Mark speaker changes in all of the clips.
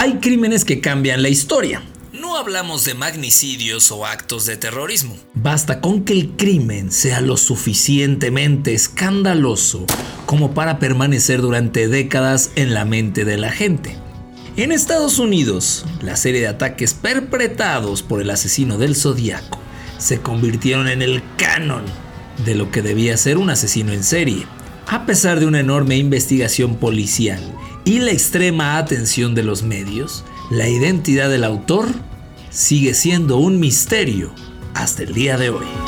Speaker 1: Hay crímenes que cambian la historia. No hablamos de magnicidios o actos de terrorismo. Basta con que el crimen sea lo suficientemente escandaloso como para permanecer durante décadas en la mente de la gente. En Estados Unidos, la serie de ataques perpetrados por el asesino del Zodíaco se convirtieron en el canon de lo que debía ser un asesino en serie. A pesar de una enorme investigación policial y la extrema atención de los medios, la identidad del autor sigue siendo un misterio hasta el día de hoy.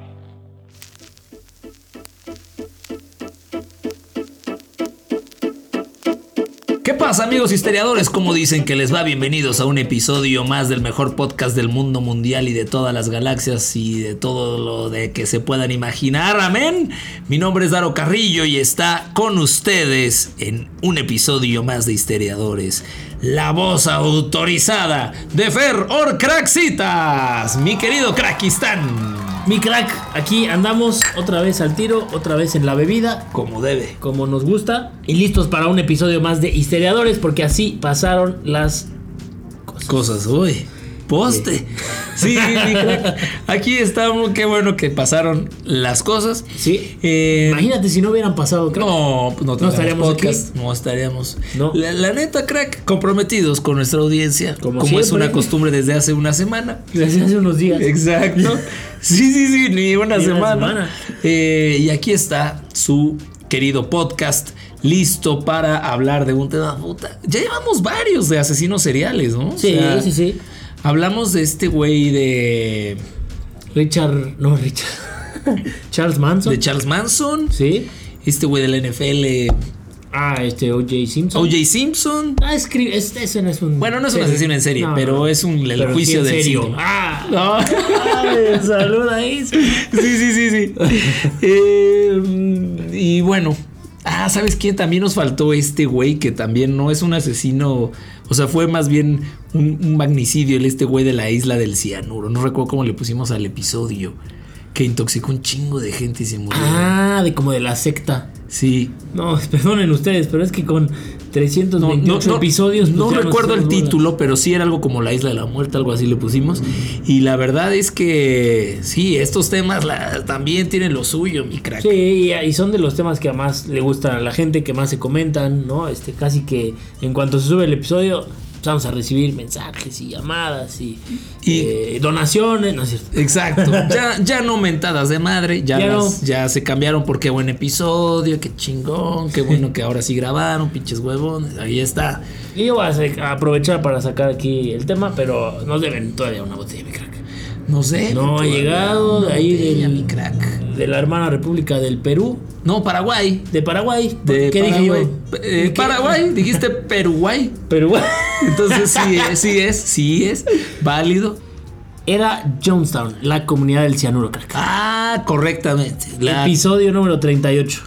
Speaker 1: ¿Qué pasa amigos historiadores? ¿Cómo dicen que les va? Bienvenidos a un episodio más del mejor podcast del mundo mundial y de todas las galaxias y de todo lo de que se puedan imaginar. Amén. Mi nombre es Daro Carrillo y está con ustedes en un episodio más de Historiadores. La voz autorizada de Fer Orcraxitas, mi querido Crackistán.
Speaker 2: Mi crack, aquí andamos otra vez al tiro, otra vez en la bebida,
Speaker 1: Como debe.
Speaker 2: como nos gusta, y listos para un episodio más de Histeriadores, porque así pasaron las cosas.
Speaker 1: Cosas, uy. Poste. Sí, mi crack. Aquí estamos. Qué bueno que pasaron las cosas.
Speaker 2: Sí.
Speaker 1: Eh,
Speaker 2: Imagínate si no hubieran pasado, crack.
Speaker 1: No, pues no,
Speaker 2: No estaríamos
Speaker 1: podcast, No estaríamos.
Speaker 2: No.
Speaker 1: La, la neta, crack, comprometidos con nuestra audiencia.
Speaker 2: Como
Speaker 1: Como, es una costumbre desde hace una semana.
Speaker 2: Desde hace unos días.
Speaker 1: Exacto. Sí, sí, sí, ni una
Speaker 2: Ni una
Speaker 1: semana. Eh, y aquí está su querido podcast. Listo para hablar de un tema puta. Ya llevamos varios de asesinos seriales, ¿no? O
Speaker 2: Sí,
Speaker 1: sea,
Speaker 2: sí, sí.
Speaker 1: Hablamos de este güey de.
Speaker 2: Richard, no, Richard. Charles Manson.
Speaker 1: de Charles Manson.
Speaker 2: Sí.
Speaker 1: Este güey de la NFL.
Speaker 2: Ah, este O.J. Simpson.
Speaker 1: O.J. Simpson.
Speaker 2: Ah, escribe, este, ese no es un.
Speaker 1: Bueno, no es un asesino en serie,
Speaker 2: No,
Speaker 1: pero es un el juicio
Speaker 2: sí
Speaker 1: del
Speaker 2: serio.
Speaker 1: siglo.
Speaker 2: Ah,
Speaker 1: No.
Speaker 2: Ay, saluda ahí.
Speaker 1: Sí, sí, sí, sí. Eh, y bueno. Ah, ¿sabes quién? También nos faltó este güey que también no es un asesino. O sea, fue más bien un, un magnicidio, el este güey de la isla del cianuro. No recuerdo cómo le pusimos al episodio. Que intoxicó un chingo de gente y se murió.
Speaker 2: Ah, de como de la secta.
Speaker 1: Sí.
Speaker 2: No, perdonen ustedes, pero es que con
Speaker 1: No,
Speaker 2: 328
Speaker 1: no, no,
Speaker 2: episodios. pues
Speaker 1: No recuerdo el
Speaker 2: bolas.
Speaker 1: título, pero sí era algo como la isla de la muerte, algo así le pusimos. Y la verdad es que sí, estos temas la- también tienen lo suyo, mi crack.
Speaker 2: Sí, y, y son de los temas que más le gustan a la gente, que más se comentan, ¿no? Este, casi que en cuanto se sube el episodio, vamos a recibir mensajes y llamadas y,
Speaker 1: Y-
Speaker 2: eh, donaciones, ¿no es cierto?
Speaker 1: Exacto. Ya, ya no mentadas de madre, ya,
Speaker 2: Ya
Speaker 1: las-
Speaker 2: no.
Speaker 1: ya se cambiaron por qué buen episodio, qué chingón, qué bueno que ahora sí grabaron, pinches huevones. Ahí está.
Speaker 2: Y yo voy a aprovechar para sacar aquí el tema, pero nos deben todavía una botella, mi crack.
Speaker 1: No sé.
Speaker 2: No ha llegado de ahí
Speaker 1: botella,
Speaker 2: del-
Speaker 1: mi crack.
Speaker 2: De la hermana República del Perú,
Speaker 1: No, Paraguay.
Speaker 2: de Paraguay.
Speaker 1: De
Speaker 2: ¿Qué dije
Speaker 1: Paraguay.
Speaker 2: yo?
Speaker 1: Eh. Paraguay, dijiste Peruguay.
Speaker 2: Perú.
Speaker 1: Entonces sí es, sí es, sí es válido.
Speaker 2: Era Jonestown, la comunidad del cianuro, crack.
Speaker 1: Ah, correctamente. La-
Speaker 2: Episodio número 38.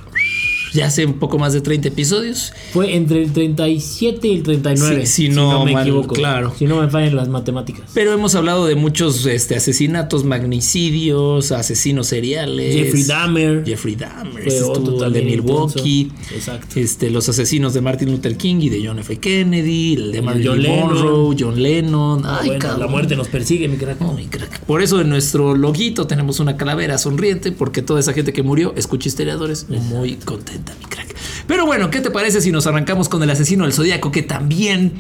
Speaker 1: Ya hace un poco más de 30 episodios.
Speaker 2: Fue entre el 37 y el 39.
Speaker 1: Sí, si no
Speaker 2: me
Speaker 1: mal-
Speaker 2: equivoco.
Speaker 1: claro.
Speaker 2: Si no me fallan las matemáticas.
Speaker 1: Pero hemos hablado de muchos este, asesinatos, magnicidios, asesinos seriales.
Speaker 2: Jeffrey Dahmer.
Speaker 1: Jeffrey Dahmer.
Speaker 2: Fue otro
Speaker 1: de Milwaukee.
Speaker 2: intenso. Exacto.
Speaker 1: Este, los asesinos de Martin Luther King y de John F. Kennedy. El de Marilyn
Speaker 2: John Lennon.
Speaker 1: Monroe, John Lennon. Ay,
Speaker 2: bueno,
Speaker 1: cabrón.
Speaker 2: la muerte nos persigue, mi crack.
Speaker 1: Oh, mi crack. Por eso en nuestro loguito tenemos una calavera sonriente, porque toda esa gente que murió escucha historiadores muy contenta, Pero bueno, ¿qué te parece si nos arrancamos con el asesino del zodiaco, que también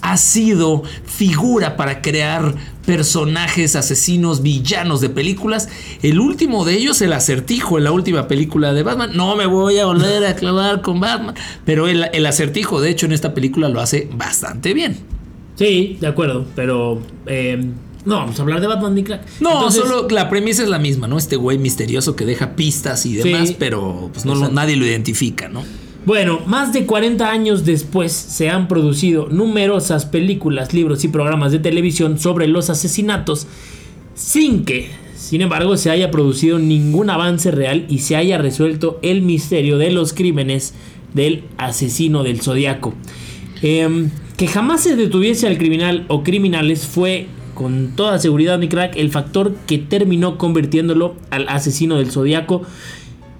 Speaker 1: ha sido figura para crear personajes asesinos villanos de películas? El último de ellos, el acertijo en la última película de Batman. No me voy a volver a clavar con Batman, pero el, el acertijo, de hecho, en esta película lo hace bastante bien.
Speaker 2: Sí, de acuerdo, pero eh, no vamos a hablar de Batman, mi crack.
Speaker 1: No,
Speaker 2: Entonces,
Speaker 1: solo la premisa es la misma, ¿no? Este güey misterioso que deja pistas y demás,
Speaker 2: Sí.
Speaker 1: pero pues no lo- nadie lo identifica, ¿no?
Speaker 2: Bueno, más de 40 años después se han producido numerosas películas, libros y programas de televisión sobre los asesinatos sin que sin embargo, se haya producido ningún avance real y se haya resuelto el misterio de los crímenes del asesino del zodiaco. Em, que jamás se detuviese al criminal o criminales fue con toda seguridad, mi crack, el factor que terminó convirtiéndolo al asesino del zodiaco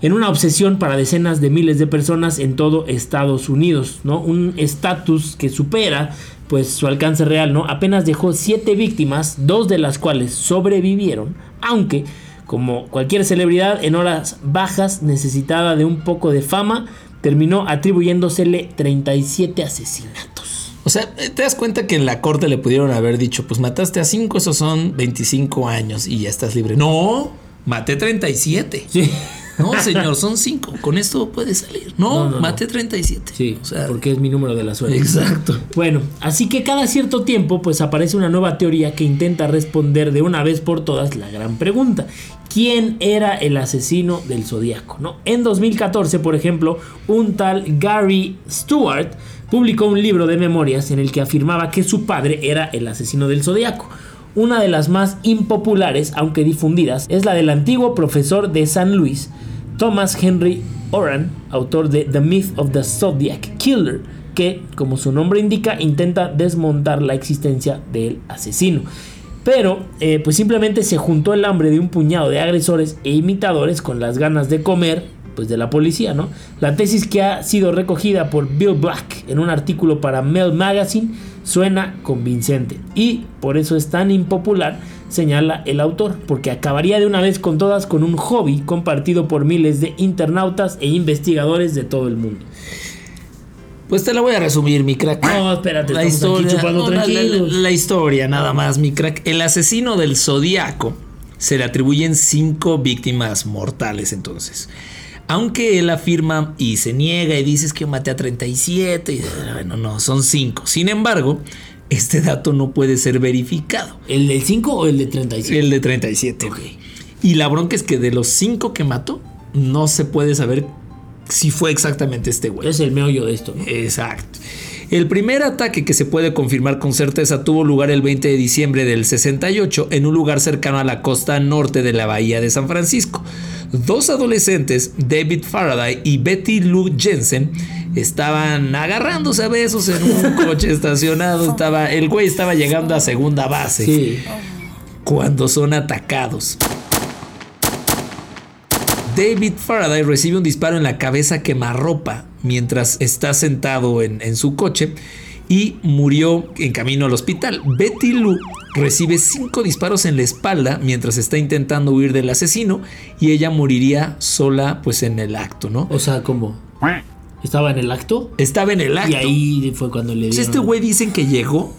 Speaker 2: en una obsesión para decenas de miles de personas en todo Estados Unidos, ¿no? Un estatus que supera pues su alcance real, ¿no? Apenas dejó siete víctimas, dos de las cuales sobrevivieron, aunque como cualquier celebridad en horas bajas necesitada de un poco de fama, terminó atribuyéndosele 37 asesinatos.
Speaker 1: O sea, te das cuenta que en la corte le pudieron haber dicho, pues mataste a 5, esos son 25 años y ya estás libre. No, maté 37.
Speaker 2: Sí.
Speaker 1: No, señor, son 5. Con esto puede salir. No, maté 37.
Speaker 2: Sí, o sea, porque es mi número de la suerte.
Speaker 1: Exacto.
Speaker 2: Bueno, así que cada cierto tiempo pues aparece una nueva teoría que intenta responder de una vez por todas la gran pregunta. ¿Quién era el asesino del zodiaco? ¿no? En 2014, por ejemplo, un tal Gary Stewart publicó un libro de memorias en el que afirmaba que su padre era el asesino del zodiaco. Una de las más impopulares, aunque difundidas, es la del antiguo profesor de San Luis, Thomas Henry Oran, autor de The Myth of the Zodiac Killer, que, como su nombre indica, intenta desmontar la existencia del asesino. Pero, eh, pues simplemente se juntó el hambre de un puñado de agresores e imitadores con las ganas de comer, pues de la policía, ¿no? La tesis que ha sido recogida por Bill Black en un artículo para Mel Magazine suena convincente y por eso es tan impopular, señala el autor, porque acabaría de una vez con todas con un hobby compartido por miles de internautas e investigadores de todo el mundo.
Speaker 1: Pues te la voy a resumir, mi crack.
Speaker 2: No, espérate,
Speaker 1: la historia, la, historia, nada más, mi crack. El asesino del zodiaco se le atribuyen cinco víctimas mortales entonces. Aunque él afirma y se niega y dice que maté a 37, y, bueno, no, son cinco. Sin embargo, este dato no puede ser verificado.
Speaker 2: ¿El del 5 o el de 37?
Speaker 1: El de 37. Y la bronca es que de los cinco que mató, no se puede saber si fue exactamente este güey.
Speaker 2: Es el meollo de esto, ¿no?
Speaker 1: Exacto. El primer ataque que se puede confirmar con certeza tuvo lugar el 20 de diciembre del 68 en un lugar cercano a la costa norte de la bahía de San Francisco. Dos adolescentes, David Faraday y Betty Lou Jensen, estaban agarrándose a besos en un coche estacionado. Estaba, el güey estaba llegando a segunda base.
Speaker 2: Sí.
Speaker 1: Cuando son atacados. David Faraday recibe un disparo en la cabeza quemarropa mientras está sentado en, su coche y murió en camino al hospital. Betty Lou recibe cinco disparos en la espalda mientras está intentando huir del asesino y ella moriría sola pues en el acto, ¿no?
Speaker 2: O sea, ¿cómo? ¿Estaba en el acto?
Speaker 1: Estaba en el acto.
Speaker 2: Y ahí fue cuando le
Speaker 1: pues
Speaker 2: dieron...
Speaker 1: Este güey dicen que llegó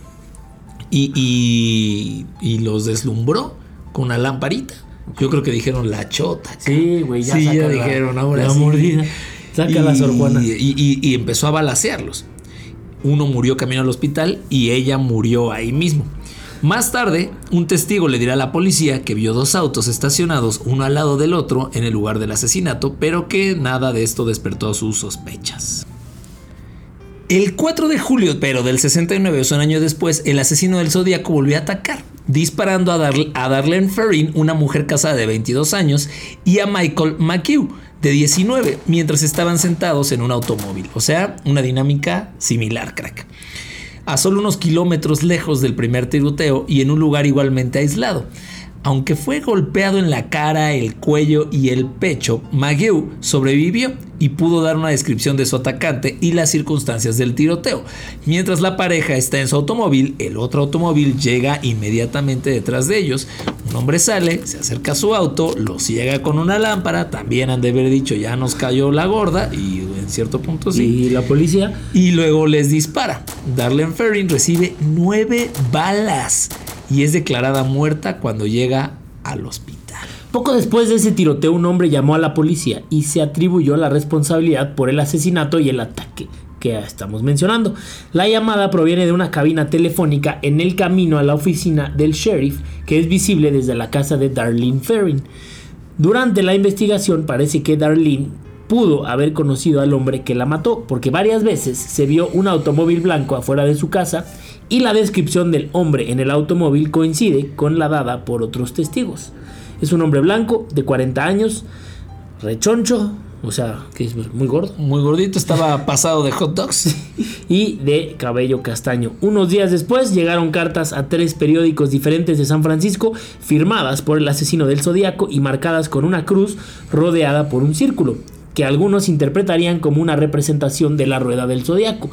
Speaker 1: y, y, y los deslumbró con una lamparita. Yo creo que dijeron la chota.
Speaker 2: Sí, güey, ya,
Speaker 1: sí,
Speaker 2: saca
Speaker 1: ya
Speaker 2: la,
Speaker 1: dijeron ahora
Speaker 2: la
Speaker 1: sí.
Speaker 2: mordida. Saca
Speaker 1: y,
Speaker 2: la Sor Juana.
Speaker 1: Y, y- y empezó a balacearlos. Uno murió camino al hospital y ella murió ahí mismo. Más tarde, un testigo le dirá a la policía que vio dos autos estacionados uno al lado del otro en el lugar del asesinato, pero que nada de esto despertó sus sospechas. El 4 de julio, pero del 69, o sea, un año después, el asesino del Zodíaco volvió a atacar, disparando a, Dar a Darlene Ferrin, una mujer casada de 22 años, y a Michael McHugh, de 19, mientras estaban sentados en un automóvil. O sea, una dinámica similar, crack. A solo unos kilómetros lejos del primer tiroteo y en un lugar igualmente aislado. Aunque fue golpeado en la cara, el cuello y el pecho, McGill sobrevivió y pudo dar una descripción de su atacante y las circunstancias del tiroteo. Mientras la pareja está en su automóvil, el otro automóvil llega inmediatamente detrás de ellos. Un hombre sale, se acerca a su auto, lo ciega con una lámpara, también han de haber dicho ya nos cayó la gorda y en cierto punto sí.
Speaker 2: Y la policía.
Speaker 1: Y luego les dispara. Darlene Ferrin recibe nueve balas y es declarada muerta cuando llega al hospital.
Speaker 2: Poco después de ese tiroteo, un hombre llamó a la policía y se atribuyó la responsabilidad por el asesinato y el ataque que estamos mencionando. La llamada proviene de una cabina telefónica en el camino a la oficina del sheriff que es visible desde la casa de Darlene Ferrin. Durante la investigación parece que Darlene pudo haber conocido al hombre que la mató porque varias veces se vio un automóvil blanco afuera de su casa y la descripción del hombre en el automóvil coincide con la dada por otros testigos. Es un hombre blanco de 40 años, rechoncho, o sea, que es muy gordo.
Speaker 1: Muy gordito, estaba pasado de hot dogs.
Speaker 2: y de cabello castaño. Unos días después llegaron cartas a tres periódicos diferentes de San Francisco, firmadas por el asesino del zodiaco y marcadas con una cruz rodeada por un círculo, que algunos interpretarían como una representación de la rueda del zodiaco.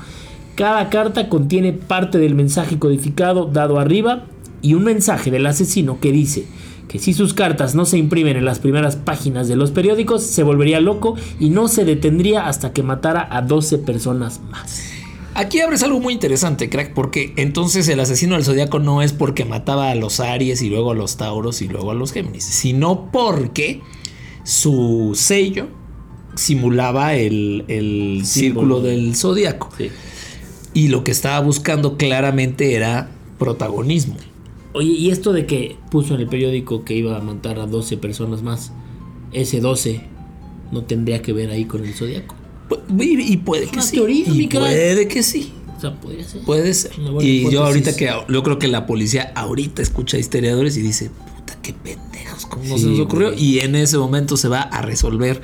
Speaker 2: Cada carta contiene parte del mensaje codificado dado arriba y un mensaje del asesino que dice que si sus cartas no se imprimen en las primeras páginas de los periódicos, se volvería loco y no se detendría hasta que matara a 12 personas más.
Speaker 1: Aquí abres algo muy interesante, crack, porque entonces el asesino del zodiaco no es porque mataba a los Aries y luego a los Tauros y luego a los Géminis, sino porque su sello simulaba el, círculo del zodiaco. Y lo que estaba buscando claramente era protagonismo.
Speaker 2: Oye, ¿y esto de que puso en el periódico que iba a matar a 12 personas más? Ese 12 no tendría que ver ahí con el zodiaco.
Speaker 1: Y, puede que sí. y puede que sí.
Speaker 2: O sea, podría ser.
Speaker 1: Puede ser. Y yo ahorita que yo creo que la policía ahorita escucha historiadores y dice, puta, qué ¿cómo se nos ocurrió? Y en ese momento se va a resolver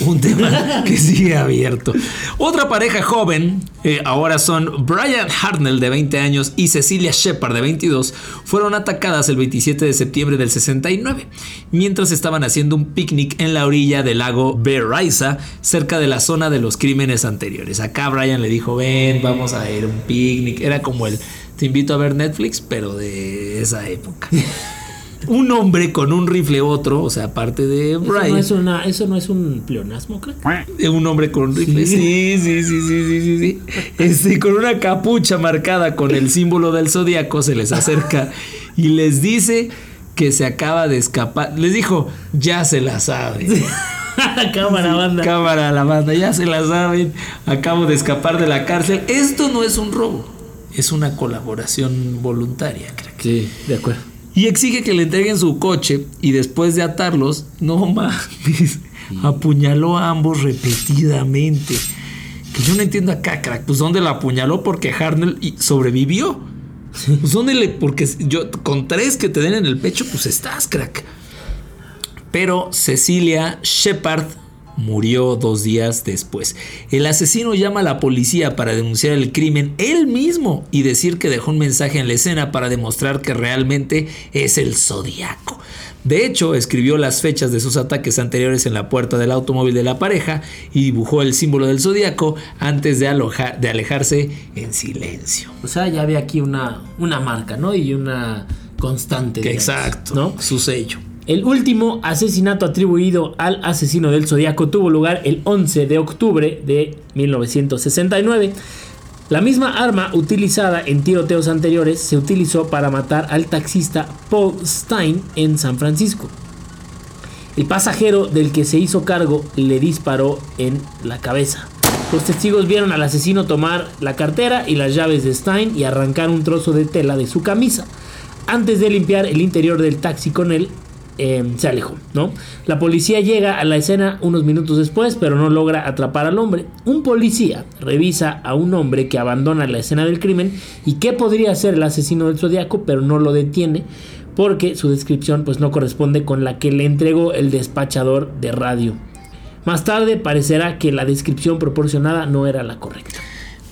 Speaker 1: un tema que sigue abierto. Otra pareja joven, eh, ahora son Brian Hartnell de 20 años y Cecilia Shepard de 22, fueron atacadas el 27 de septiembre del 69, mientras estaban haciendo un picnic en la orilla del lago Berryessa, cerca de la zona de los crímenes anteriores. Acá Brian le dijo, ven, vamos a ir a un picnic. Era como el, te invito a ver Netflix, pero de esa época. un hombre con un rifle otro, o sea, aparte de Brian.
Speaker 2: Eso no es, eso no es un pleonasmo, creo.
Speaker 1: Un hombre con un rifle. Sí, sí, sí, sí, sí, sí. Este, con una capucha marcada con el símbolo del zodiaco se les acerca y les dice que se acaba de escapar. Les dijo, ya se la saben.
Speaker 2: cámara banda.
Speaker 1: Cámara la banda, ya se la saben. Acabo de escapar de la cárcel. Esto no es un robo, es una colaboración voluntaria, creo que.
Speaker 2: Sí, de acuerdo
Speaker 1: y exige que le entreguen su coche y después de atarlos, no mames, apuñaló a ambos repetidamente. Que yo no entiendo acá, crack, pues dónde la apuñaló porque Harnell sobrevivió. Pues dónde le, porque yo con tres que te den en el pecho, pues estás, crack. Pero Cecilia Shepard murió dos días después. El asesino llama a la policía para denunciar el crimen él mismo y decir que dejó un mensaje en la escena para demostrar que realmente es el zodiaco. De hecho, escribió las fechas de sus ataques anteriores en la puerta del automóvil de la pareja y dibujó el símbolo del zodiaco antes de, de alejarse en silencio.
Speaker 2: O sea, ya había aquí una, una marca, ¿no? Y una constante.
Speaker 1: exacto, ¿no? Su sello.
Speaker 2: El último asesinato atribuido al asesino del zodiaco tuvo lugar el 11 de octubre de 1969. La misma arma utilizada en tiroteos anteriores se utilizó para matar al taxista Paul Stein en San Francisco. El pasajero del que se hizo cargo le disparó en la cabeza. Los testigos vieron al asesino tomar la cartera y las llaves de Stein y arrancar un trozo de tela de su camisa. Antes de limpiar el interior del taxi con él, Em, se alejó, ¿no? La policía llega a la escena unos minutos después, pero no logra atrapar al hombre. Un policía revisa a un hombre que abandona la escena del crimen y que podría ser el asesino del zodiaco, pero no lo detiene porque su descripción pues no corresponde con la que le entregó el despachador de radio. Más tarde parecerá que la descripción proporcionada no era la correcta.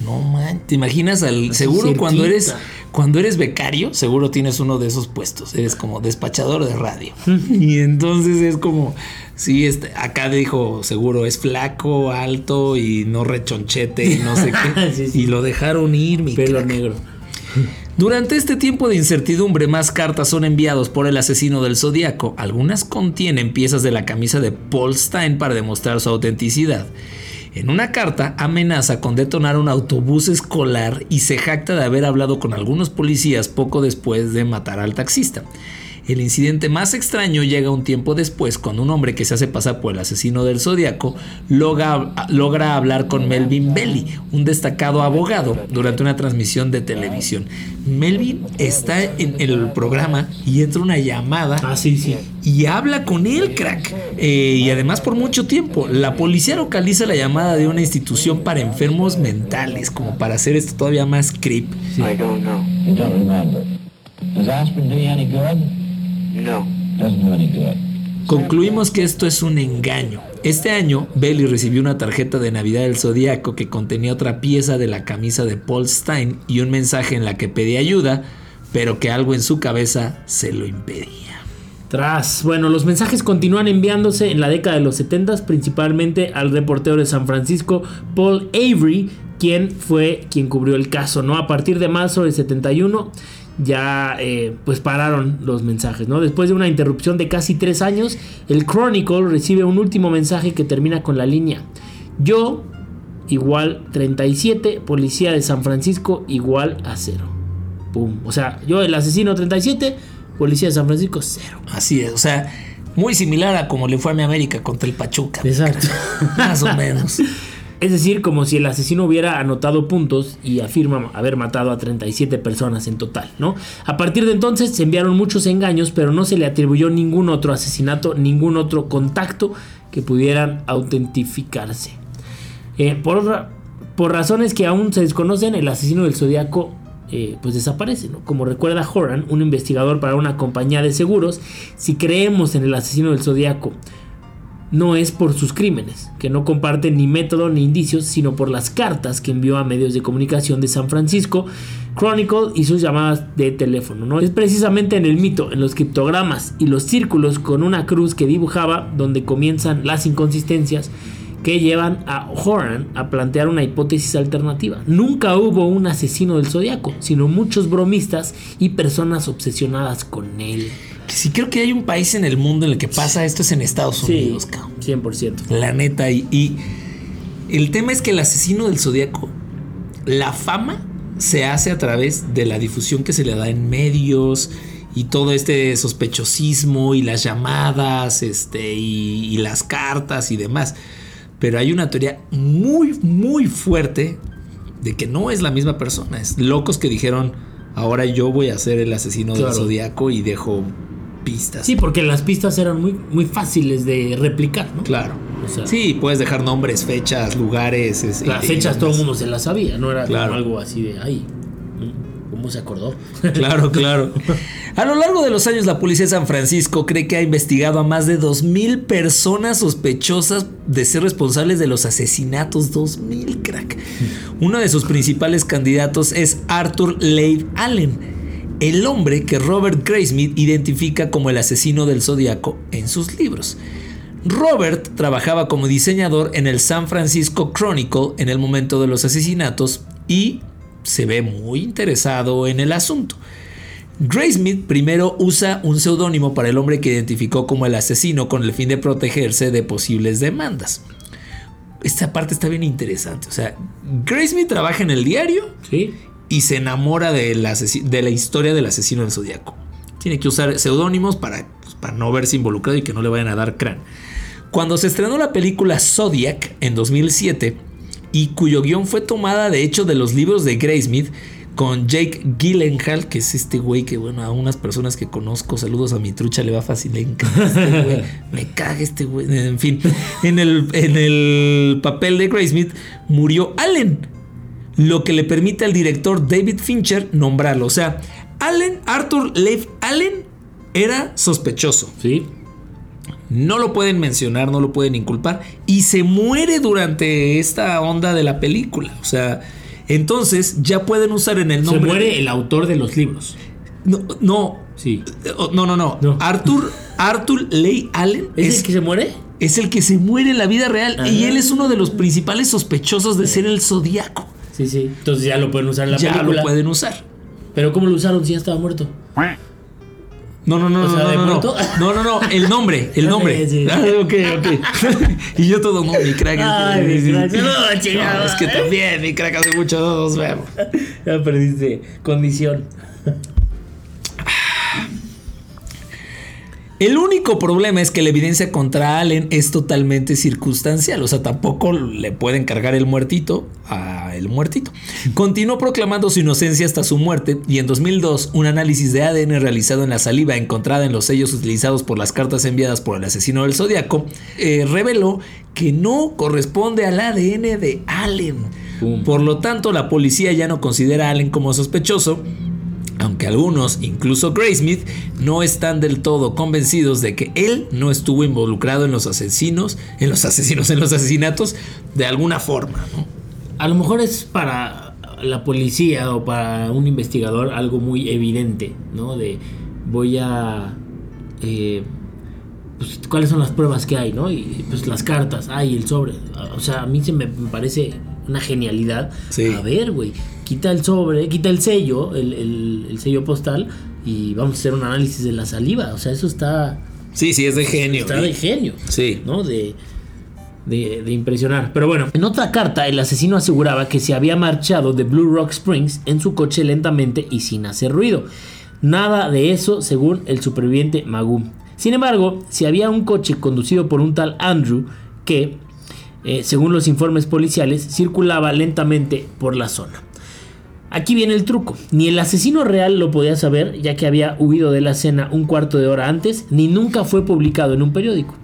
Speaker 1: No man, ¿te imaginas al seguro cuando eres cuando eres becario, seguro tienes uno de esos puestos, eres como despachador de radio. y entonces es como sí, este, acá dijo, seguro es flaco, alto y no rechonchete y no sé qué. Y lo dejaron ir, mi
Speaker 2: pelo negro.
Speaker 1: Durante este tiempo de incertidumbre, más cartas son enviadas por el asesino del zodiaco. Algunas contienen piezas de la camisa de Paul Stein para demostrar su autenticidad. En una carta amenaza con detonar un autobús escolar y se jacta de haber hablado con algunos policías poco después de matar al taxista. El incidente más extraño llega un tiempo después cuando un hombre que se hace pasar por el asesino del zodiaco logra, hablar con Melvin Belly, un destacado abogado, durante una transmisión de televisión. Melvin está en el programa y entra una llamada
Speaker 2: ah, sí, sí.
Speaker 1: y habla con él, crack. Eh, y además por mucho tiempo. La policía localiza la llamada de una institución para enfermos mentales, como para hacer esto todavía más creep.
Speaker 3: I don't know. You don't remember. Does aspirin do you any good? No.
Speaker 1: Concluimos que esto es un engaño. Este año, Bailey recibió una tarjeta de Navidad del Zodíaco que contenía otra pieza de la camisa de Paul Stein y un mensaje en la que pedía ayuda, pero que algo en su cabeza se lo impedía.
Speaker 2: Tras, bueno, los mensajes continúan enviándose en la década de los 70, principalmente al reportero de San Francisco, Paul Avery, quien fue quien cubrió el caso, ¿no? A partir de marzo del 71 ya eh, pues pararon los mensajes, ¿no? Después de una interrupción de casi tres años, el Chronicle recibe un último mensaje que termina con la línea. Yo igual 37, policía de San Francisco igual a cero. Pum. O sea, yo el asesino 37, policía de San Francisco cero.
Speaker 1: Así es, o sea, muy similar a como le fue a mi América contra el Pachuca.
Speaker 2: Exacto.
Speaker 1: Más o menos.
Speaker 2: Es decir, como si el asesino hubiera anotado puntos y afirma haber matado a 37 personas en total, ¿no? A partir de entonces se enviaron muchos engaños, pero no se le atribuyó ningún otro asesinato, ningún otro contacto que pudieran autentificarse. Eh, por, por razones que aún se desconocen, el asesino del zodiaco eh, pues desaparece, ¿no? Como recuerda Horan, un investigador para una compañía de seguros, si creemos en el asesino del zodiaco, no es por sus crímenes, que no comparte ni método ni indicios, sino por las cartas que envió a medios de comunicación de San Francisco, Chronicle y sus llamadas de teléfono. ¿no? Es precisamente en el mito, en los criptogramas y los círculos con una cruz que dibujaba donde comienzan las inconsistencias que llevan a Horan a plantear una hipótesis alternativa. Nunca hubo un asesino del zodiaco, sino muchos bromistas y personas obsesionadas con él.
Speaker 1: Si creo que hay un país en el mundo en el que pasa esto es en Estados Unidos, cabrón.
Speaker 2: 100%.
Speaker 1: La neta. Y, y el tema es que el asesino del zodiaco, la fama se hace a través de la difusión que se le da en medios y todo este sospechosismo y las llamadas este, y, y las cartas y demás. Pero hay una teoría muy, muy fuerte de que no es la misma persona. Es locos que dijeron, ahora yo voy a ser el asesino
Speaker 2: Claro.
Speaker 1: del zodiaco y dejo pistas.
Speaker 2: Sí, porque las pistas eran muy, muy fáciles de replicar, ¿no?
Speaker 1: Claro.
Speaker 2: O sea,
Speaker 1: Sí, puedes dejar nombres, fechas, lugares. es-
Speaker 2: Las
Speaker 1: y-
Speaker 2: fechas todo el mundo se las sabía, no era
Speaker 1: Claro.
Speaker 2: como algo así de, ay, ¿cómo se acordó?
Speaker 1: Claro, claro. A lo largo de los años, la policía de San Francisco cree que ha investigado a más de 2.000 personas sospechosas de ser responsables de los asesinatos. 2.000, crack. Uno de sus principales candidatos es Arthur Leigh Allen, el hombre que Robert Graysmith identifica como el asesino del zodiaco en sus libros. Robert trabajaba como diseñador en el San Francisco Chronicle en el momento de los asesinatos y se ve muy interesado en el asunto. Graysmith primero usa un seudónimo para el hombre que identificó como el asesino con el fin de protegerse de posibles demandas. Esta parte está bien interesante. O sea, Graysmith trabaja en el diario
Speaker 2: Sí.
Speaker 1: Y se enamora del asesi- de la historia del asesino del zodiaco. Tiene que usar seudónimos para, pues, para no verse involucrado y que no le vayan a dar crán. Cuando se estrenó la película Zodiac en 2007 y cuyo guion fue tomada de hecho de los libros de Graysmith con Jake Gyllenhaal, que es este güey que bueno, a unas personas que conozco, saludos a mi trucha, le va fácil, le encanta este güey, me caga este güey, en fin, en el, en el papel de Graysmith murió Allen, lo que le permite al director David Fincher nombrarlo. O sea, Allen, Arthur Leigh Allen era sospechoso.
Speaker 2: Sí.
Speaker 1: No lo pueden mencionar, no lo pueden inculpar. Y se muere durante esta onda de la película. O sea, entonces ya pueden usar en el
Speaker 2: Se
Speaker 1: nombre.
Speaker 2: muere el autor de los libros.
Speaker 1: No, no,
Speaker 2: Sí.
Speaker 1: oh, no, no, no.
Speaker 2: No.
Speaker 1: Arthur, Arthur Leigh Allen
Speaker 2: ¿Es,
Speaker 1: es,
Speaker 2: el que se muere?
Speaker 1: es el que se muere en la vida real. Y
Speaker 2: Ah.
Speaker 1: él es uno de los principales sospechosos de ser el zodiaco.
Speaker 2: Sí, sí. Entonces ya lo pueden usar en la
Speaker 1: ya
Speaker 2: película.
Speaker 1: lo pueden usar.
Speaker 2: Pero ¿cómo lo usaron si ya estaba muerto?
Speaker 1: No, no, no,
Speaker 2: O
Speaker 1: no,
Speaker 2: sea,
Speaker 1: no,
Speaker 2: ¿de
Speaker 1: no, no, no, no, no, el nombre, el nombre.
Speaker 2: Sí, sí.
Speaker 1: Ah, ok, ok. y yo todo, no, mi crack.
Speaker 2: Ay, mi crack, no,
Speaker 1: es que también, mi crack, hace mucho no nos vemos.
Speaker 2: Ya perdiste condición.
Speaker 1: El único problema es que la evidencia contra Allen es totalmente circunstancial, o sea, tampoco le pueden cargar el muertito a el muertito. Continuó proclamando su inocencia hasta su muerte y en 2002 un análisis de ADN realizado en la saliva encontrada en los sellos utilizados por las cartas enviadas por el asesino del zodiaco eh, reveló que no corresponde al ADN de Allen. Por lo tanto, la policía ya no considera a Allen como sospechoso aunque algunos, incluso Graysmith, no están del todo convencidos de que él no estuvo involucrado en los asesinos, en los asesinos, en los asesinatos de alguna forma.
Speaker 2: A lo mejor es para la policía o para un investigador algo muy evidente, ¿no? De voy a... Eh, pues, cuáles son las pruebas que hay, ¿no? Y pues las cartas, hay el sobre. O sea, a mí se me parece una genialidad. A ver, güey, quita el sobre, quita el sello, el, sello postal y vamos a hacer un análisis de la saliva. O sea, eso está...
Speaker 1: Sí, sí, es de genio.
Speaker 2: Está de genio.
Speaker 1: Sí.
Speaker 2: ¿No? De, de, de, impresionar. Pero bueno, en otra carta el asesino aseguraba que se había marchado de Blue Rock Springs en su coche lentamente y sin hacer ruido. Nada de eso según el superviviente Magoo. Sin embargo, si había un coche conducido por un tal Andrew que, eh, según los informes policiales, circulaba lentamente por la zona. Aquí viene el truco. Ni el asesino real lo podía saber, ya que había huido de la escena un cuarto de hora antes, ni nunca fue publicado en un periódico.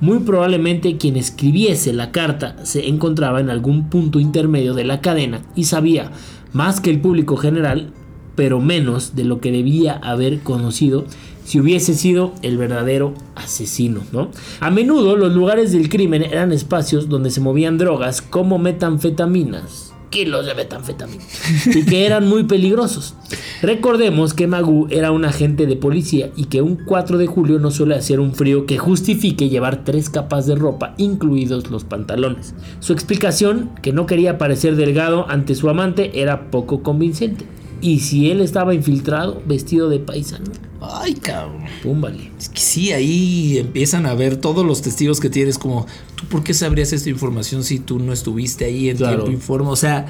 Speaker 2: Muy probablemente quien escribiese la carta se encontraba en algún punto intermedio de la cadena y sabía, más que el público general, pero menos de lo que debía haber conocido si hubiese sido el verdadero asesino, ¿no? A menudo los lugares del crimen eran espacios donde se movían drogas como metanfetaminas, kilos de metanfetamina, y que eran muy peligrosos. Recordemos que Magoo era un agente de policía y que un 4 de julio no suele hacer un frío que justifique llevar tres capas de ropa, incluidos los pantalones. Su explicación, que no quería parecer delgado ante su amante, era poco convincente. Y si él estaba infiltrado, vestido de paisano.
Speaker 1: Ay, cabrón.
Speaker 2: Púmbale.
Speaker 1: Es que sí, ahí empiezan a ver todos los testigos que tienes, como, ¿tú por qué sabrías esta información si tú no estuviste ahí en tiempo informe? O sea,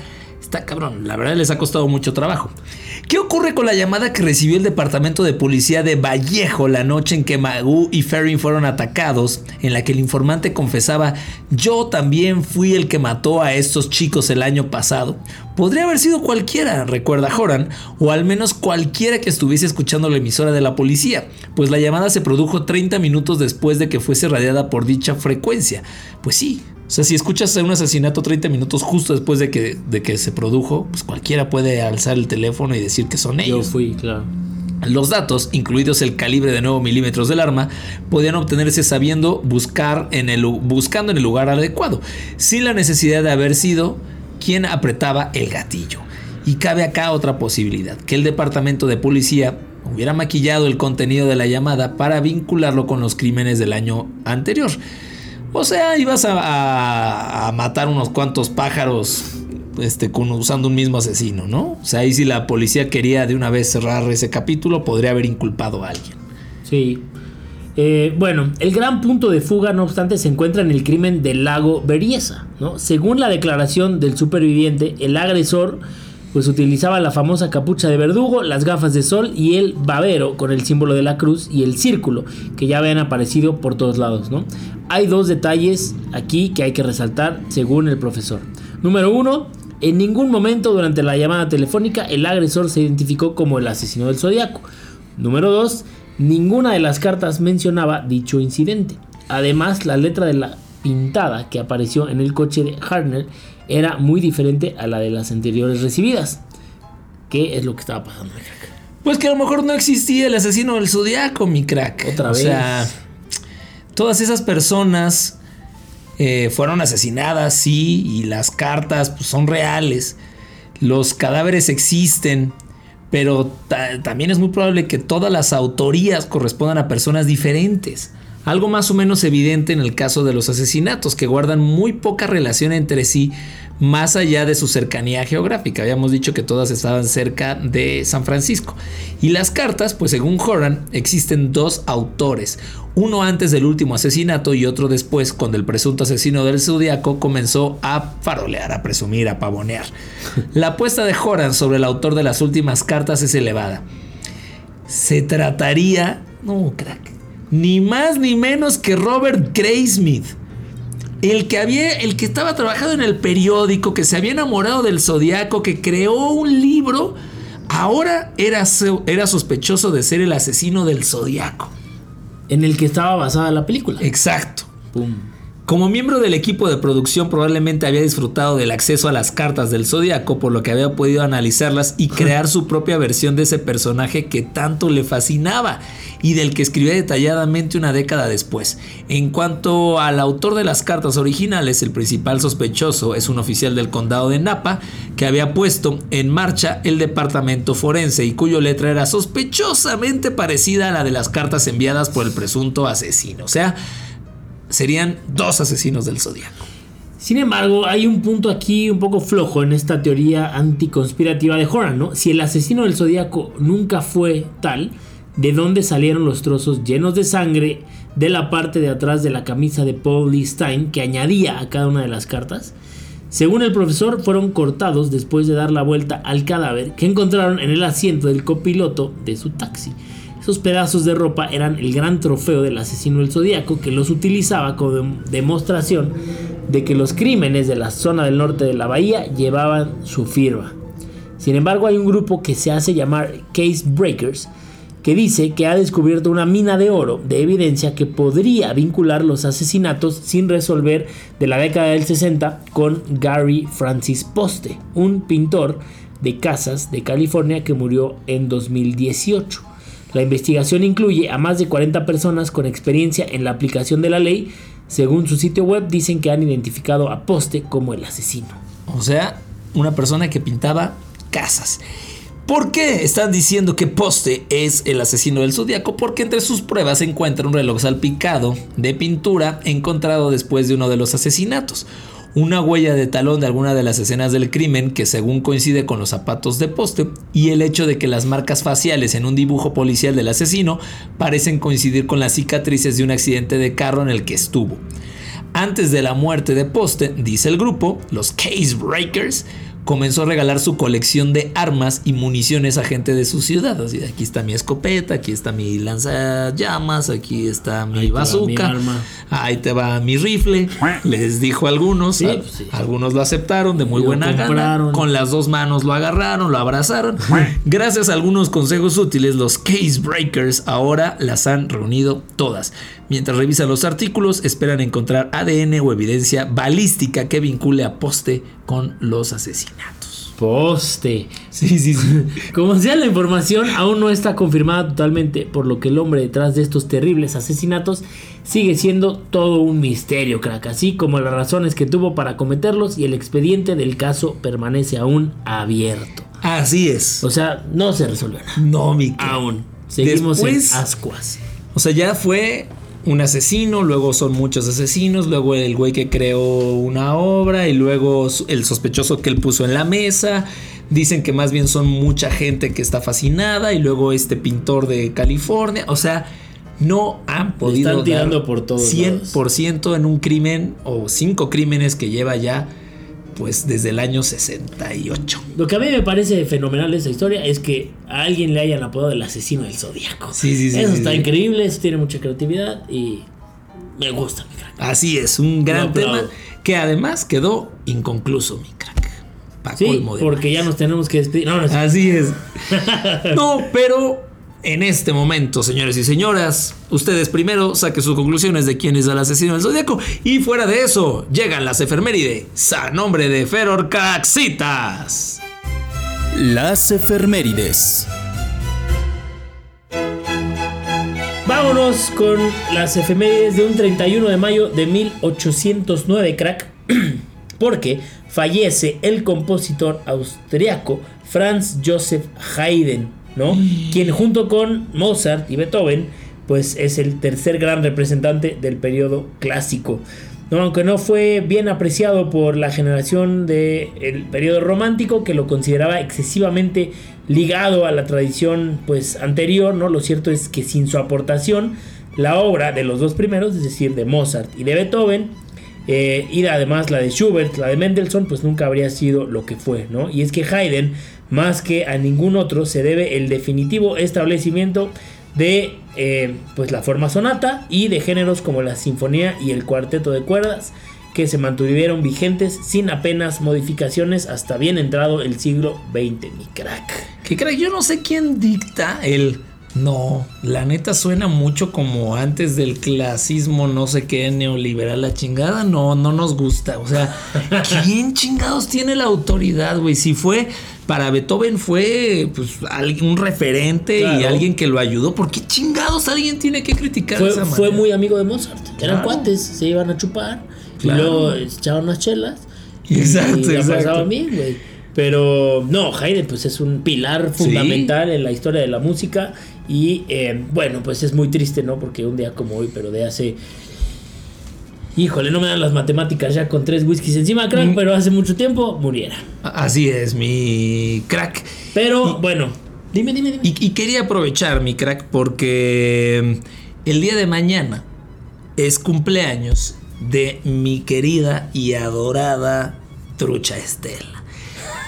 Speaker 1: Está cabrón, la verdad les ha costado mucho trabajo. ¿Qué ocurre con la llamada que recibió el departamento de policía de Vallejo la noche en que Magoo y Ferrin fueron atacados, en la que el informante confesaba, yo también fui el que mató a estos chicos el año pasado? Podría haber sido cualquiera, recuerda Horan, o al menos cualquiera que estuviese escuchando la emisora de la policía, pues la llamada se produjo 30 minutos después de que fuese radiada por dicha frecuencia. Pues sí, o sea, si escuchas un asesinato 30 minutos justo después de que, de que se produjo, pues cualquiera puede alzar el teléfono y decir que son ellos.
Speaker 2: Yo fui, claro.
Speaker 1: Los datos, incluidos el calibre de 9 milímetros del arma, podían obtenerse sabiendo buscar en el, buscando en el lugar adecuado, sin la necesidad de haber sido quien apretaba el gatillo. Y cabe acá otra posibilidad, que el departamento de policía hubiera maquillado el contenido de la llamada para vincularlo con los crímenes del año anterior. O sea, ibas a, matar unos cuantos pájaros este, usando un mismo asesino, ¿no? O sea, ahí si la policía quería de una vez cerrar ese capítulo, podría haber inculpado a alguien.
Speaker 2: Sí. Eh, bueno, el gran punto de fuga, no obstante, se encuentra en el crimen del lago Beriesa, ¿no? Según la declaración del superviviente, el agresor pues utilizaba la famosa capucha de verdugo, las gafas de sol y el babero con el símbolo de la cruz y el círculo que ya habían aparecido por todos lados, ¿no? Hay dos detalles aquí que hay que resaltar según el profesor. Número uno, en ningún momento durante la llamada telefónica el agresor se identificó como el asesino del zodiaco. Número dos, ninguna de las cartas mencionaba dicho incidente. Además, la letra de la pintada que apareció en el coche de Harner era muy diferente a la de las anteriores recibidas. ¿Qué es lo que estaba pasando, mi crack?
Speaker 1: Pues que a lo mejor no existía el asesino del zodiaco, mi crack.
Speaker 2: Otra vez. O sea,
Speaker 1: todas esas personas eh, fueron asesinadas, sí, y las cartas pues, son reales. Los cadáveres existen, pero también es muy probable que todas las autorías correspondan a personas diferentes. Algo más o menos evidente en el caso de los asesinatos, que guardan muy poca relación entre sí, más allá de su cercanía geográfica. Habíamos dicho que todas estaban cerca de San Francisco. Y las cartas, pues según Horan, existen dos autores, uno antes del último asesinato y otro después, cuando el presunto asesino del zodiaco comenzó a farolear, a presumir, a pavonear. La apuesta de Horan sobre el autor de las últimas cartas es elevada. Se trataría... No, crack ni más ni menos que Robert Graysmith. El que, había, el que estaba trabajando en el periódico, que se había enamorado del zodiaco, que creó un libro, ahora era, era sospechoso de ser el asesino del zodiaco.
Speaker 2: En el que estaba basada la película.
Speaker 1: Exacto. Como miembro del equipo de producción probablemente había disfrutado del acceso a las cartas del zodiaco, por lo que había podido analizarlas y crear su propia versión de ese personaje que tanto le fascinaba y del que escribía detalladamente una década después. En cuanto al autor de las cartas originales, el principal sospechoso es un oficial del condado de Napa que había puesto en marcha el departamento forense y cuyo letra era sospechosamente parecida a la de las cartas enviadas por el presunto asesino. O sea, serían dos asesinos del zodiaco.
Speaker 2: Sin embargo, hay un punto aquí un poco flojo en esta teoría anticonspirativa de Horan, ¿no? Si el asesino del zodiaco nunca fue tal, ¿de dónde salieron los trozos llenos de sangre de la parte de atrás de la camisa de Paul Lee Stein que añadía a cada una de las cartas? Según el profesor, fueron cortados después de dar la vuelta al cadáver que encontraron en el asiento del copiloto de su taxi. Esos pedazos de ropa eran el gran trofeo del asesino del zodíaco que los utilizaba como demostración de que los crímenes de la zona del norte de la bahía llevaban su firma. Sin embargo, hay un grupo que se hace llamar Case Breakers que dice que ha descubierto una mina de oro de evidencia que podría vincular los asesinatos sin resolver de la década del 60 con Gary Francis Poste, un pintor de casas de California que murió en 2018. La investigación incluye a más de 40 personas con experiencia en la aplicación de la ley. Según su sitio web, dicen que han identificado a Poste como el asesino.
Speaker 1: O sea, una persona que pintaba casas. ¿Por qué están diciendo que Poste es el asesino del zodiaco? Porque entre sus pruebas se encuentra un reloj salpicado de pintura encontrado después de uno de los asesinatos una huella de talón de alguna de las escenas del crimen que según coincide con los zapatos de poste y el hecho de que las marcas faciales en un dibujo policial del asesino parecen coincidir con las cicatrices de un accidente de carro en el que estuvo. Antes de la muerte de Poste, dice el grupo, los Case Breakers, comenzó a regalar su colección de armas y municiones a gente de su ciudad. Así, aquí está mi escopeta, aquí está mi lanzallamas, aquí está mi bazooka, ahí te va mi rifle. Les dijo a algunos, pues algunos lo aceptaron de muy buena gana. Con las dos manos lo agarraron, lo abrazaron. Gracias a algunos consejos útiles, los case breakers ahora las han reunido todas. Mientras revisan los artículos, esperan encontrar ADN o evidencia balística que vincule a Poste con los asesinatos.
Speaker 2: Poste.
Speaker 1: Sí, sí, sí.
Speaker 2: Como sea, la información aún no está confirmada totalmente, por lo que el hombre detrás de estos terribles asesinatos sigue siendo todo un misterio, crack, así como las razones que tuvo para cometerlos y el expediente del caso permanece aún abierto.
Speaker 1: Así es.
Speaker 2: O sea, no se resolvió nada.
Speaker 1: No, mi
Speaker 2: Aún. Seguimos en ascuas.
Speaker 1: O sea, ya fue un asesino, luego son muchos asesinos, luego el güey que creó una obra y luego el sospechoso que él puso en la mesa. Dicen que más bien son mucha gente que está fascinada y luego este pintor de California, o sea, no han podido
Speaker 2: están tirando por todo
Speaker 1: 100% en un crimen o cinco crímenes que lleva ya pues desde el año 68.
Speaker 2: Lo que a mí me parece fenomenal de esa historia es que a alguien le hayan apodado el asesino del zodiaco.
Speaker 1: Sí, sí, sí.
Speaker 2: Eso está increíble, eso tiene mucha creatividad y me gusta, mi crack.
Speaker 1: Así es, un gran tema que además quedó inconcluso, mi crack.
Speaker 2: sí, porque ya nos tenemos que despedir. No, no,
Speaker 1: Así es. no, pero en este momento, señores y señoras. Ustedes primero saquen sus conclusiones de quién es el asesino del zodiaco. Y fuera de eso, llegan las efemérides a nombre de Feror Caxitas.
Speaker 3: Las efemérides.
Speaker 2: Vámonos con las efemérides de un 31 de mayo de 1809, crack. Porque fallece el compositor austriaco Franz Joseph Haydn ¿no? Quien junto con Mozart y Beethoven, pues es el tercer gran representante del periodo clásico. ¿no? Aunque no fue bien apreciado por la generación del periodo romántico, que lo consideraba excesivamente ligado a la tradición pues, anterior, ¿no? Lo cierto es que sin su aportación, la obra de los dos primeros, es decir, de Mozart y de Beethoven, eh, y además la de Schubert, la de Mendelssohn, pues nunca habría sido lo que fue, ¿no? Y es que Haydn más que a ningún otro se debe el definitivo establecimiento de eh, pues la forma sonata y de géneros como la sinfonía y el cuarteto de cuerdas que se mantuvieron vigentes sin apenas modificaciones hasta bien entrado el siglo XX, mi crack.
Speaker 1: Que crack, yo no sé quién dicta el No, la neta suena mucho como antes del clasismo, no sé qué, neoliberal, la chingada. No, no nos gusta. O sea, ¿quién chingados tiene la autoridad, güey? Si fue para Beethoven fue pues un referente y alguien que lo ayudó. ¿Por qué chingados alguien tiene que criticar
Speaker 2: fue,
Speaker 1: esa
Speaker 2: Fue muy amigo de Mozart. Eran cuates, se iban a chupar y luego echaban unas chelas.
Speaker 1: Exacto, y, pasaba
Speaker 2: bien, güey. Pero no, Haydn pues es un pilar fundamental en la historia de la música y eh, bueno, pues es muy triste, ¿no? Porque un día como hoy, pero de hace híjole, no me dan las matemáticas ya con tres whiskies encima, crack, mm. pero hace mucho tiempo muriera.
Speaker 1: Así es, mi crack.
Speaker 2: Pero bueno, dime, dime, dime.
Speaker 1: Y, quería aprovechar, mi crack, porque el día de mañana es cumpleaños de mi querida y adorada Trucha Estela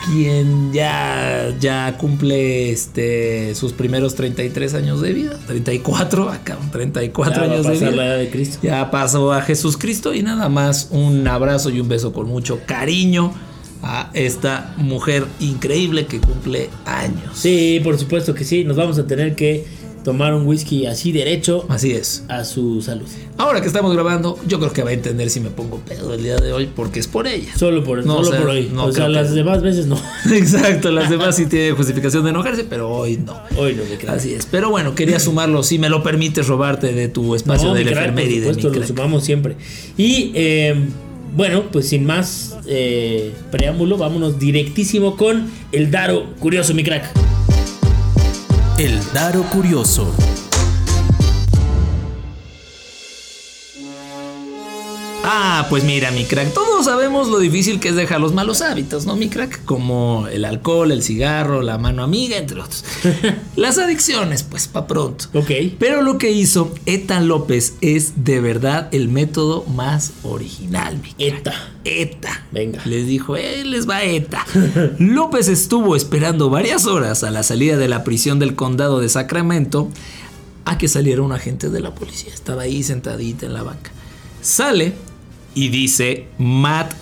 Speaker 1: quien ya, ya cumple este, sus primeros 33 años de vida, 34, acá 34 años de vida.
Speaker 2: La edad de Cristo.
Speaker 1: Ya pasó a Jesús Cristo y nada más un abrazo y un beso con mucho cariño a esta mujer increíble que cumple años.
Speaker 2: Sí, por supuesto que sí, nos vamos a tener que tomar un whisky así derecho.
Speaker 1: Así es.
Speaker 2: A su salud.
Speaker 1: Ahora que estamos grabando, yo creo que va a entender si me pongo pedo el día de hoy porque es por ella.
Speaker 2: Solo por, no, solo por hoy. o sea, las demás veces no.
Speaker 1: Exacto, las demás sí tienen justificación de enojarse, pero hoy no.
Speaker 2: Hoy no me
Speaker 1: Así es. Pero bueno, quería sumarlo, si me lo permites, robarte de tu espacio de efeméride.
Speaker 2: Por supuesto, lo sumamos siempre. Y eh, bueno, pues sin más eh, preámbulo, vámonos directísimo con el Daro Curioso, mi crack.
Speaker 3: El Daro Curioso.
Speaker 1: Ah, pues mira, mi crack, todos sabemos lo difícil que es dejar los malos hábitos, ¿no, mi crack? Como el alcohol, el cigarro, la mano amiga, entre otros. Las adicciones, pues, pa' pronto.
Speaker 2: Ok.
Speaker 1: Pero lo que hizo Eta López es de verdad el método más original, mi
Speaker 2: crack. Eta.
Speaker 1: ETA.
Speaker 2: Venga.
Speaker 1: Les dijo, eh, les va ETA. López estuvo esperando varias horas a la salida de la prisión del condado de Sacramento a que saliera un agente de la policía. Estaba ahí sentadita en la banca. Sale y dice Matt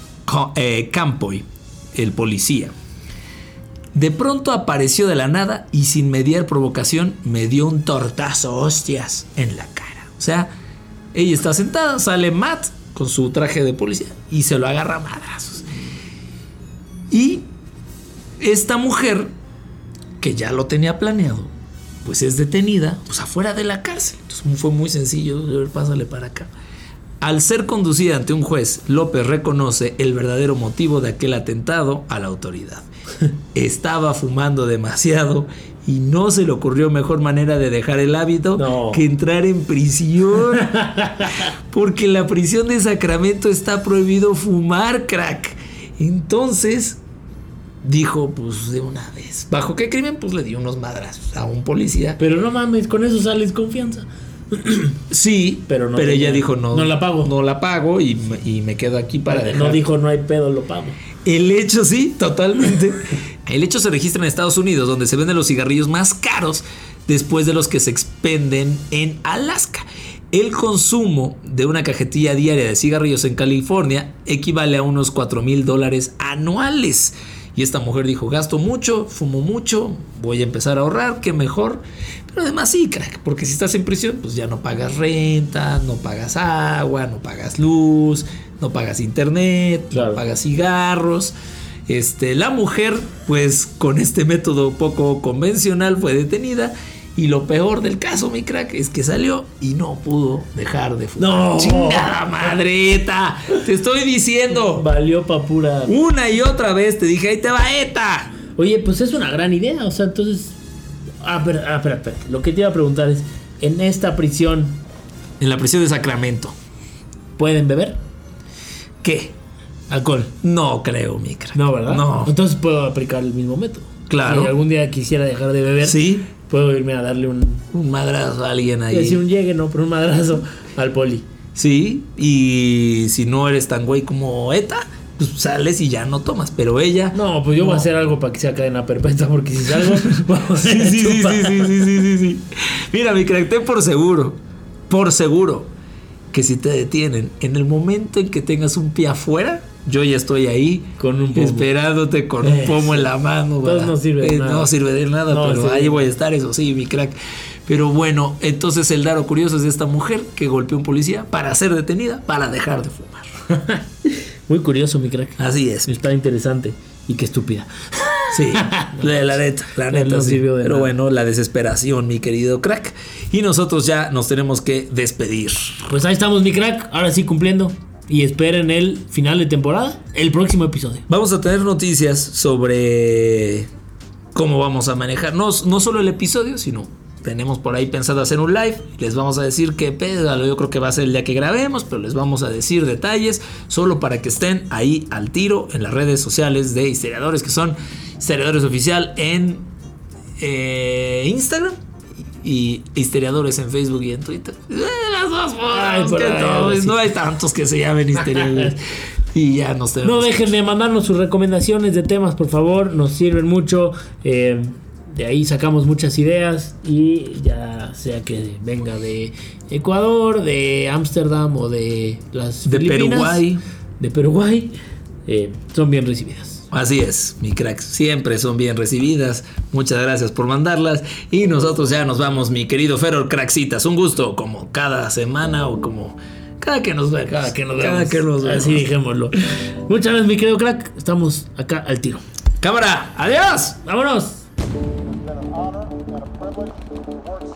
Speaker 1: eh, Campoy, el policía. De pronto apareció de la nada y sin mediar provocación me dio un tortazo, hostias, en la cara. O sea, ella está sentada, sale Matt con su traje de policía y se lo agarra a madrazos. Y esta mujer, que ya lo tenía planeado, pues es detenida, pues afuera de la cárcel. Entonces fue muy sencillo, pásale para acá. Al ser conducida ante un juez, López reconoce el verdadero motivo de aquel atentado a la autoridad. Estaba fumando demasiado y no se le ocurrió mejor manera de dejar el hábito que entrar en prisión. Porque en la prisión de Sacramento está prohibido fumar crack. Entonces dijo, pues de una vez. ¿Bajo qué crimen? Pues le dio unos madrazos a un policía.
Speaker 2: Pero no mames, con eso sales confianza.
Speaker 1: sí, pero, no pero ella dijo no.
Speaker 2: No la pago.
Speaker 1: No la pago y, me quedo aquí para dejar.
Speaker 2: No dijo no hay pedo, lo pago.
Speaker 1: El hecho sí, totalmente. El hecho se registra en Estados Unidos, donde se venden los cigarrillos más caros después de los que se expenden en Alaska. El consumo de una cajetilla diaria de cigarrillos en California equivale a unos 4 mil dólares anuales. Y esta mujer dijo, gasto mucho, fumo mucho, voy a empezar a ahorrar, qué mejor. Pero además sí, crack, porque si estás en prisión, pues ya no pagas renta, no pagas agua, no pagas luz, no pagas internet, no pagas cigarros. Este, la mujer, pues con este método poco convencional fue detenida. Y lo peor del caso, mi crack, es que salió y no pudo dejar de fumar.
Speaker 2: ¡No!
Speaker 1: ¡Chingada madreta! Te estoy diciendo.
Speaker 2: Valió pa' pura.
Speaker 1: Una y otra vez te dije, ahí te va ETA.
Speaker 2: Oye, pues es una gran idea. O sea, entonces Ah, pero, ah, espera, espera. Lo que te iba a preguntar es, en esta prisión...
Speaker 1: En la prisión de Sacramento.
Speaker 2: ¿Pueden beber?
Speaker 1: ¿Qué?
Speaker 2: Alcohol.
Speaker 1: No creo, Micra.
Speaker 2: No, ¿verdad?
Speaker 1: No.
Speaker 2: Entonces puedo aplicar el mismo método.
Speaker 1: Claro.
Speaker 2: Si algún día quisiera dejar de beber,
Speaker 1: sí.
Speaker 2: puedo irme a darle un...
Speaker 1: Un madrazo a alguien ahí.
Speaker 2: Si un llegue, no, pero un madrazo al poli.
Speaker 1: Sí, y si no eres tan güey como ETA, pues sales y ya no tomas. Pero ella.
Speaker 2: No, pues yo voy a hacer algo para que sea cadena perpetua, porque si salgo. vamos
Speaker 1: sí, sí, sí, sí, sí, sí, sí, sí, Mira, mi carácter por seguro. Por seguro. Que si te detienen en el momento en que tengas un pie afuera, yo ya estoy ahí
Speaker 2: Con un pomo.
Speaker 1: esperándote con un
Speaker 2: Eh,
Speaker 1: pomo en la mano.
Speaker 2: Entonces
Speaker 1: ¿verdad?
Speaker 2: no sirve de
Speaker 1: Eh,
Speaker 2: nada.
Speaker 1: No sirve de nada,
Speaker 2: No
Speaker 1: pero ahí voy a estar, eso sí, mi crack. Pero bueno, entonces el daro curioso es de esta mujer que golpeó a un policía para ser detenida, para dejar de fumar.
Speaker 2: Muy curioso, mi crack.
Speaker 1: Así es.
Speaker 2: Está interesante. Y qué estúpida.
Speaker 1: Sí, la, la neta, la neta.
Speaker 2: No
Speaker 1: sí. Pero
Speaker 2: nada.
Speaker 1: bueno, la desesperación, mi querido crack. Y nosotros ya nos tenemos que despedir.
Speaker 2: Pues ahí estamos, mi crack. Ahora sí cumpliendo. Y esperen el final de temporada, el próximo episodio.
Speaker 1: Vamos a tener noticias sobre cómo vamos a manejar, no, no solo el episodio, sino tenemos por ahí pensado hacer un live. Les vamos a decir qué pedo, yo creo que va a ser el día que grabemos, pero les vamos a decir detalles solo para que estén ahí al tiro en las redes sociales de Historiadores, que son Historiadores Oficial en eh, Instagram. Y historiadores en Facebook y en Twitter. Eh, Las dos formas,
Speaker 2: ahí,
Speaker 1: no,
Speaker 2: ahora sí.
Speaker 1: no hay tantos que se llamen historiadores. y ya nos tenemos
Speaker 2: No dejen de mandarnos sus recomendaciones de temas, por favor. Nos sirven mucho. Eh, de ahí sacamos muchas ideas. Y ya sea que venga de Ecuador, de Ámsterdam o de las
Speaker 1: De
Speaker 2: Filipinas,
Speaker 1: Paraguay.
Speaker 2: De Paraguay. eh, son bien recibidas.
Speaker 1: Así es, mi cracks, siempre son bien recibidas. Muchas gracias por mandarlas. Y nosotros ya nos vamos, mi querido Ferro Craxitas. Un gusto, como cada semana o como cada que nos vemos.
Speaker 2: Cada que nos
Speaker 1: Cada
Speaker 2: vemos.
Speaker 1: que nos vemos.
Speaker 2: Así dijémoslo. Muchas gracias, mi querido crack. Estamos acá al tiro.
Speaker 1: Cámara, adiós.
Speaker 2: ¡Vámonos!